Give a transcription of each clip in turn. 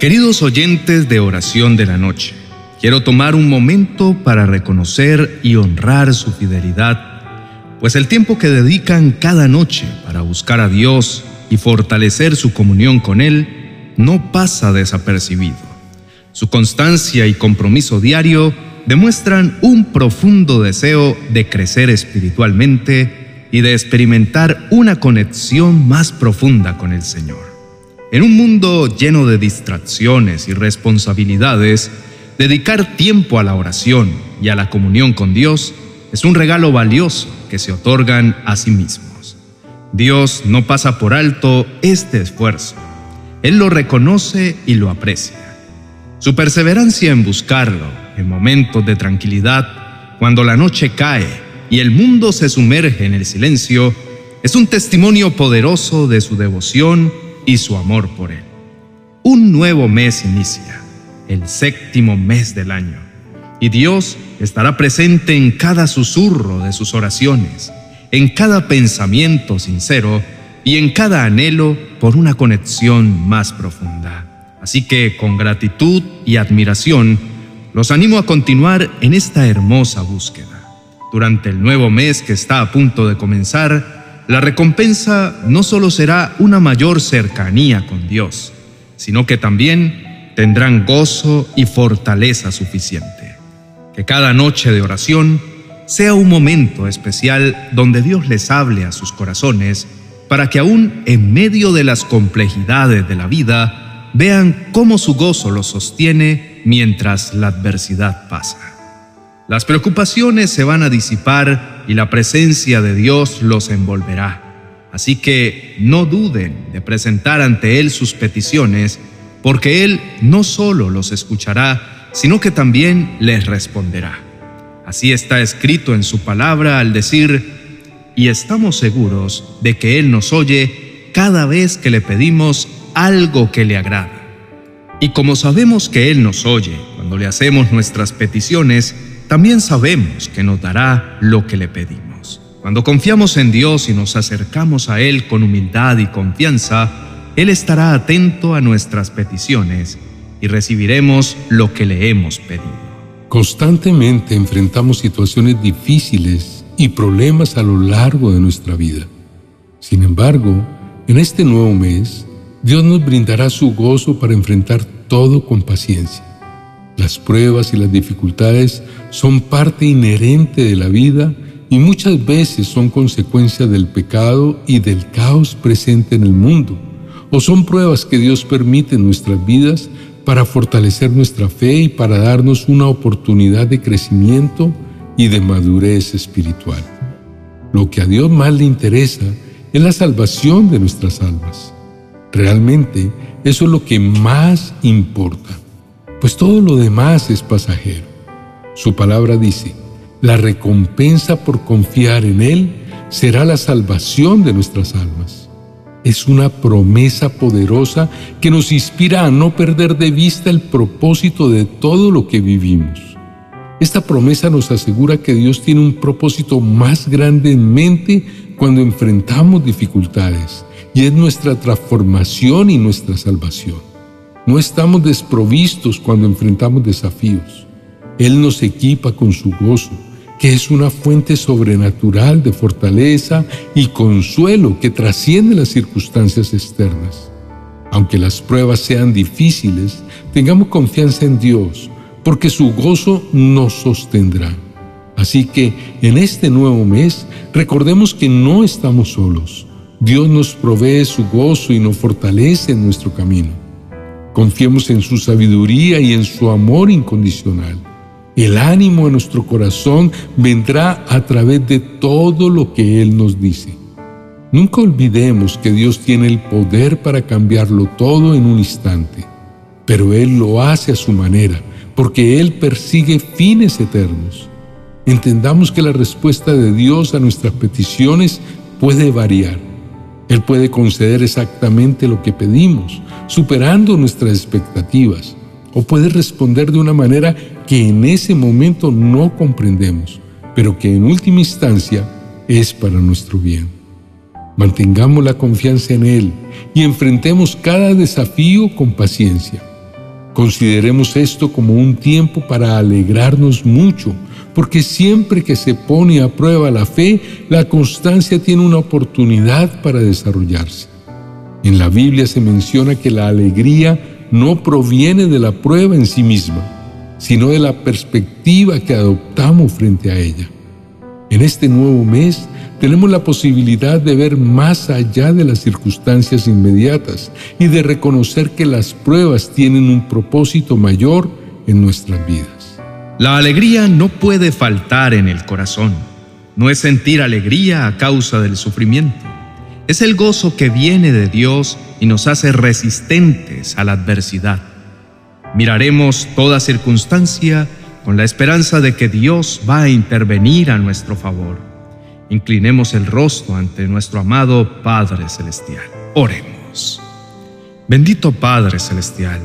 Queridos oyentes de oración de la noche, quiero tomar un momento para reconocer y honrar su fidelidad, pues el tiempo que dedican cada noche para buscar a Dios y fortalecer su comunión con Él no pasa desapercibido. Su constancia y compromiso diario demuestran un profundo deseo de crecer espiritualmente y de experimentar una conexión más profunda con el Señor. En un mundo lleno de distracciones y responsabilidades, dedicar tiempo a la oración y a la comunión con Dios es un regalo valioso que se otorgan a sí mismos. Dios no pasa por alto este esfuerzo. Él lo reconoce y lo aprecia. Su perseverancia en buscarlo en momentos de tranquilidad, cuando la noche cae y el mundo se sumerge en el silencio, es un testimonio poderoso de su devoción y su amor por Él. Un nuevo mes inicia, el séptimo mes del año, y Dios estará presente en cada susurro de sus oraciones, en cada pensamiento sincero y en cada anhelo por una conexión más profunda. Así que con gratitud y admiración, los animo a continuar en esta hermosa búsqueda. Durante el nuevo mes que está a punto de comenzar, la recompensa no solo será una mayor cercanía con Dios, sino que también tendrán gozo y fortaleza suficiente. Que cada noche de oración sea un momento especial donde Dios les hable a sus corazones para que aún en medio de las complejidades de la vida vean cómo su gozo los sostiene mientras la adversidad pasa. Las preocupaciones se van a disipar y la presencia de Dios los envolverá. Así que no duden de presentar ante Él sus peticiones, porque Él no solo los escuchará, sino que también les responderá. Así está escrito en su palabra al decir, y estamos seguros de que Él nos oye cada vez que le pedimos algo que le agrada. Y como sabemos que Él nos oye cuando le hacemos nuestras peticiones, también sabemos que nos dará lo que le pedimos. Cuando confiamos en Dios y nos acercamos a Él con humildad y confianza, Él estará atento a nuestras peticiones y recibiremos lo que le hemos pedido. Constantemente enfrentamos situaciones difíciles y problemas a lo largo de nuestra vida. Sin embargo, en este nuevo mes, Dios nos brindará su gozo para enfrentar todo con paciencia. Las pruebas y las dificultades son parte inherente de la vida y muchas veces son consecuencia del pecado y del caos presente en el mundo, o son pruebas que Dios permite en nuestras vidas para fortalecer nuestra fe y para darnos una oportunidad de crecimiento y de madurez espiritual. Lo que a Dios más le interesa es la salvación de nuestras almas. Realmente eso es lo que más importa pues todo lo demás es pasajero. Su palabra dice, la recompensa por confiar en Él será la salvación de nuestras almas. Es una promesa poderosa que nos inspira a no perder de vista el propósito de todo lo que vivimos. Esta promesa nos asegura que Dios tiene un propósito más grande en mente cuando enfrentamos dificultades, y es nuestra transformación y nuestra salvación. No estamos desprovistos cuando enfrentamos desafíos. Él nos equipa con su gozo, que es una fuente sobrenatural de fortaleza y consuelo que trasciende las circunstancias externas. Aunque las pruebas sean difíciles, tengamos confianza en Dios, porque su gozo nos sostendrá. Así que en este nuevo mes recordemos que no estamos solos. Dios nos provee su gozo y nos fortalece en nuestro camino. Confiemos en su sabiduría y en su amor incondicional. El ánimo en nuestro corazón vendrá a través de todo lo que Él nos dice. Nunca olvidemos que Dios tiene el poder para cambiarlo todo en un instante, pero Él lo hace a su manera, porque Él persigue fines eternos. Entendamos que la respuesta de Dios a nuestras peticiones puede variar. Él puede conceder exactamente lo que pedimos, superando nuestras expectativas, o puede responder de una manera que en ese momento no comprendemos, pero que en última instancia es para nuestro bien. Mantengamos la confianza en Él y enfrentemos cada desafío con paciencia. Consideremos esto como un tiempo para alegrarnos mucho, porque siempre que se pone a prueba la fe, la constancia tiene una oportunidad para desarrollarse. En la Biblia se menciona que la alegría no proviene de la prueba en sí misma, sino de la perspectiva que adoptamos frente a ella. En este nuevo mes tenemos la posibilidad de ver más allá de las circunstancias inmediatas y de reconocer que las pruebas tienen un propósito mayor en nuestras vidas. La alegría no puede faltar en el corazón. No es sentir alegría a causa del sufrimiento. Es el gozo que viene de Dios y nos hace resistentes a la adversidad. Miraremos toda circunstancia con la esperanza de que Dios va a intervenir a nuestro favor. Inclinemos el rostro ante nuestro amado Padre Celestial. Oremos. Bendito Padre Celestial,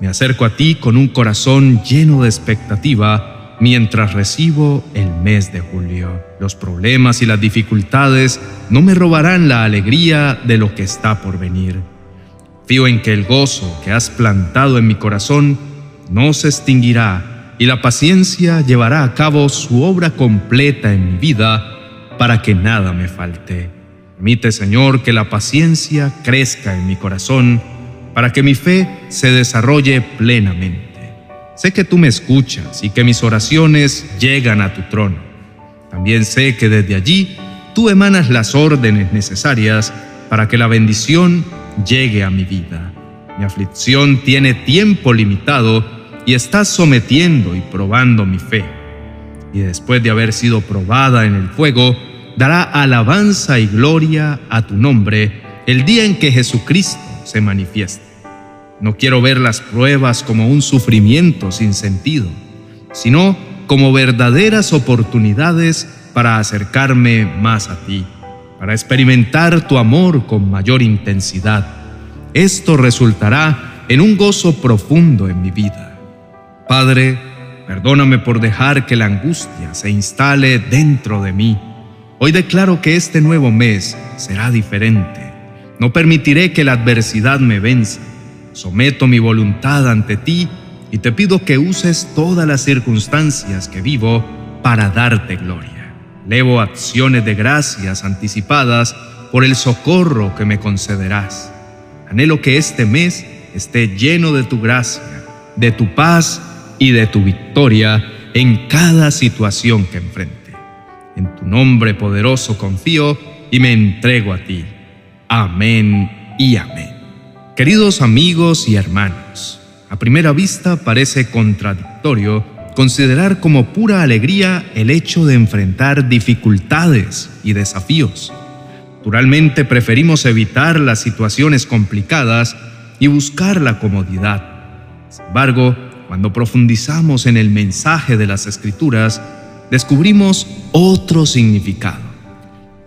me acerco a ti con un corazón lleno de expectativa mientras recibo el mes de julio. Los problemas y las dificultades no me robarán la alegría de lo que está por venir. Fío en que el gozo que has plantado en mi corazón no se extinguirá y la paciencia llevará a cabo su obra completa en mi vida para que nada me falte. Permite, Señor, que la paciencia crezca en mi corazón, para que mi fe se desarrolle plenamente. Sé que tú me escuchas y que mis oraciones llegan a tu trono. También sé que desde allí tú emanas las órdenes necesarias para que la bendición llegue a mi vida. Mi aflicción tiene tiempo limitado y estás sometiendo y probando mi fe. Y después de haber sido probada en el fuego, dará alabanza y gloria a tu nombre el día en que Jesucristo se manifieste. No quiero ver las pruebas como un sufrimiento sin sentido, sino como verdaderas oportunidades para acercarme más a ti, para experimentar tu amor con mayor intensidad. Esto resultará en un gozo profundo en mi vida. Padre, perdóname por dejar que la angustia se instale dentro de mí Hoy declaro que este nuevo mes será diferente. No permitiré que la adversidad me venza. Someto mi voluntad ante ti y te pido que uses todas las circunstancias que vivo para darte gloria. Levo acciones de gracias anticipadas por el socorro que me concederás. Anhelo que este mes esté lleno de tu gracia, de tu paz y de tu victoria en cada situación que enfrente. En tu nombre poderoso confío y me entrego a ti. Amén y amén. Queridos amigos y hermanos, a primera vista parece contradictorio considerar como pura alegría el hecho de enfrentar dificultades y desafíos. Naturalmente preferimos evitar las situaciones complicadas y buscar la comodidad. Sin embargo, cuando profundizamos en el mensaje de las Escrituras, descubrimos otro significado.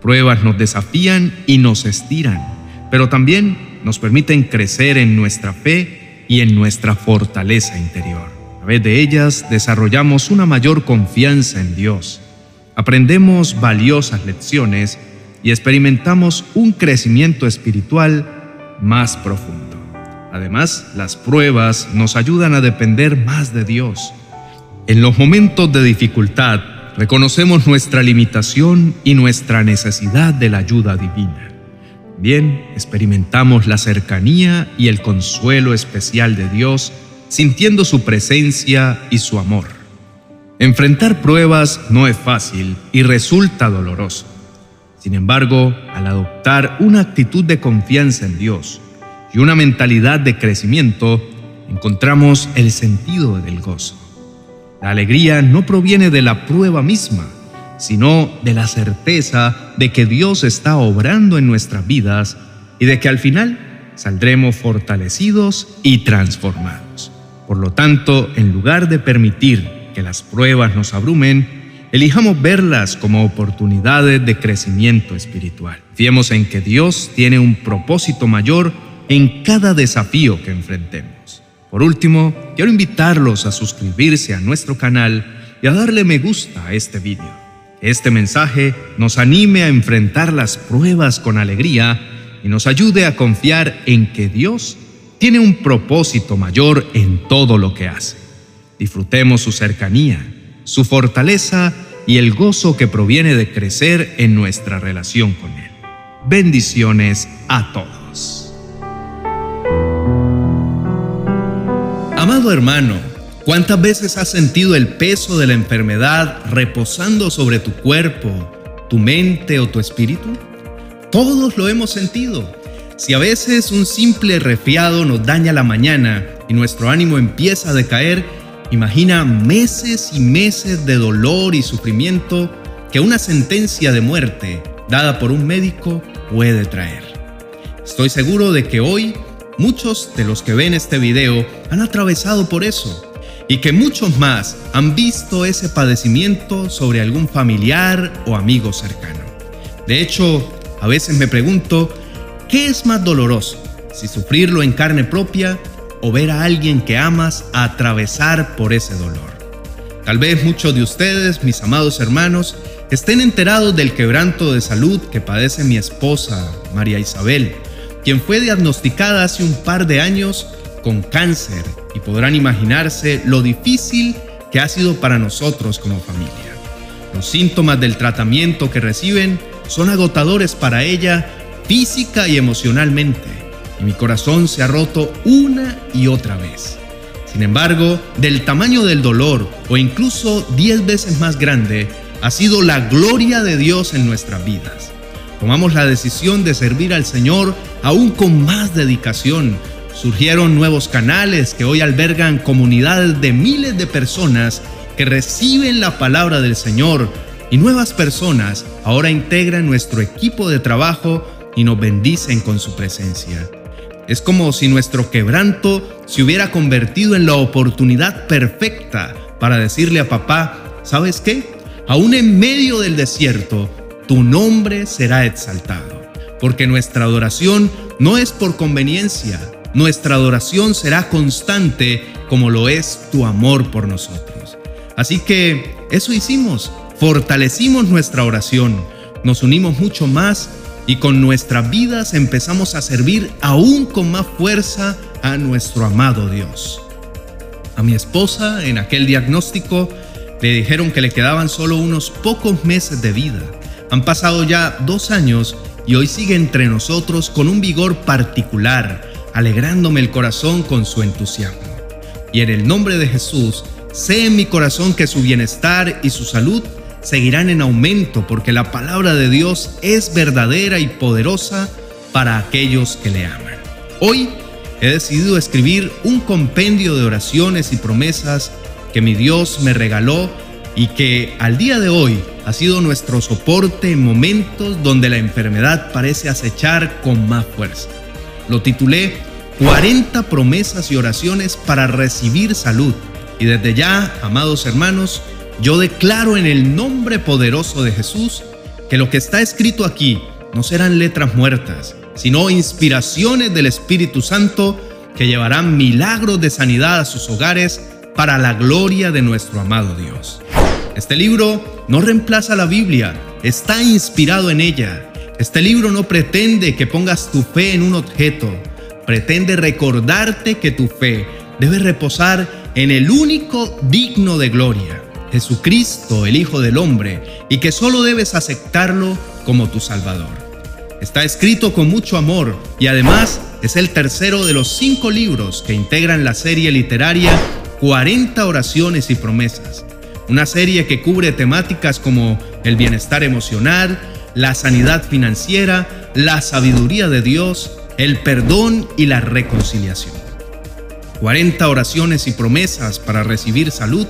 Pruebas nos desafían y nos estiran, pero también nos permiten crecer en nuestra fe y en nuestra fortaleza interior. A través de ellas desarrollamos una mayor confianza en Dios, aprendemos valiosas lecciones y experimentamos un crecimiento espiritual más profundo. Además, las pruebas nos ayudan a depender más de Dios. En los momentos de dificultad, reconocemos nuestra limitación y nuestra necesidad de la ayuda divina. Bien, experimentamos la cercanía y el consuelo especial de Dios, sintiendo su presencia y su amor. Enfrentar pruebas no es fácil y resulta doloroso. Sin embargo, al adoptar una actitud de confianza en Dios y una mentalidad de crecimiento, encontramos el sentido del gozo. La alegría no proviene de la prueba misma, sino de la certeza de que Dios está obrando en nuestras vidas y de que al final saldremos fortalecidos y transformados. Por lo tanto, en lugar de permitir que las pruebas nos abrumen, elijamos verlas como oportunidades de crecimiento espiritual. Fiemos en que Dios tiene un propósito mayor en cada desafío que enfrentemos. Por último, quiero invitarlos a suscribirse a nuestro canal y a darle me gusta a este vídeo. Este mensaje nos anime a enfrentar las pruebas con alegría y nos ayude a confiar en que Dios tiene un propósito mayor en todo lo que hace. Disfrutemos su cercanía, su fortaleza y el gozo que proviene de crecer en nuestra relación con Él. Bendiciones a todos. Amado hermano, ¿cuántas veces has sentido el peso de la enfermedad reposando sobre tu cuerpo, tu mente o tu espíritu? Todos lo hemos sentido. Si a veces un simple resfriado nos daña la mañana y nuestro ánimo empieza a decaer, imagina meses y meses de dolor y sufrimiento que una sentencia de muerte dada por un médico puede traer. Estoy seguro de que hoy muchos de los que ven este video han atravesado por eso y que muchos más han visto ese padecimiento sobre algún familiar o amigo cercano. De hecho, a veces me pregunto, ¿qué es más doloroso? Si sufrirlo en carne propia o ver a alguien que amas atravesar por ese dolor. Tal vez muchos de ustedes, mis amados hermanos, estén enterados del quebranto de salud que padece mi esposa, María Isabel, quien fue diagnosticada hace un par de años con cáncer y podrán imaginarse lo difícil que ha sido para nosotros como familia. Los síntomas del tratamiento que reciben son agotadores para ella física y emocionalmente, y mi corazón se ha roto una y otra vez. Sin embargo, del tamaño del dolor, o incluso diez veces más grande, ha sido la gloria de Dios en nuestras vidas. Tomamos la decisión de servir al Señor aún con más dedicación. Surgieron nuevos canales que hoy albergan comunidades de miles de personas que reciben la palabra del Señor y nuevas personas ahora integran nuestro equipo de trabajo y nos bendicen con su presencia. Es como si nuestro quebranto se hubiera convertido en la oportunidad perfecta para decirle a papá, ¿sabes qué? Aún en medio del desierto, tu nombre será exaltado, porque nuestra adoración no es por conveniencia, nuestra adoración será constante como lo es tu amor por nosotros. Así que eso hicimos, fortalecimos nuestra oración, nos unimos mucho más y con nuestras vidas empezamos a servir aún con más fuerza a nuestro amado Dios. A mi esposa en aquel diagnóstico le dijeron que le quedaban solo unos pocos meses de vida. Han pasado ya dos años y hoy sigue entre nosotros con un vigor particular, alegrándome el corazón con su entusiasmo. Y en el nombre de Jesús, sé en mi corazón que su bienestar y su salud seguirán en aumento porque la palabra de Dios es verdadera y poderosa para aquellos que le aman. Hoy he decidido escribir un compendio de oraciones y promesas que mi Dios me regaló y que al día de hoy ha sido nuestro soporte en momentos donde la enfermedad parece acechar con más fuerza. Lo titulé 40 promesas y oraciones para recibir salud. Y desde ya, amados hermanos, yo declaro en el nombre poderoso de Jesús que lo que está escrito aquí no serán letras muertas, sino inspiraciones del Espíritu Santo que llevarán milagros de sanidad a sus hogares para la gloria de nuestro amado Dios. Este libro no reemplaza la Biblia, está inspirado en ella. Este libro no pretende que pongas tu fe en un objeto, pretende recordarte que tu fe debe reposar en el único digno de gloria, Jesucristo, el Hijo del Hombre, y que solo debes aceptarlo como tu Salvador. Está escrito con mucho amor y además es el tercero de los cinco libros que integran la serie literaria 40 oraciones y promesas. Una serie que cubre temáticas como el bienestar emocional, la sanidad financiera, la sabiduría de Dios, el perdón y la reconciliación. 40 oraciones y promesas para recibir salud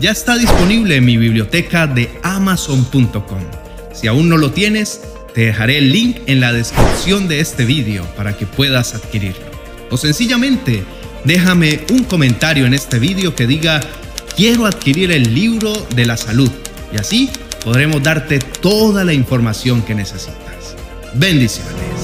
ya está disponible en mi biblioteca de amazon.com. Si aún no lo tienes, te dejaré el link en la descripción de este vídeo para que puedas adquirirlo. O sencillamente, déjame un comentario en este vídeo que diga quiero adquirir el libro de la salud y así podremos darte toda la información que necesitas. Bendiciones.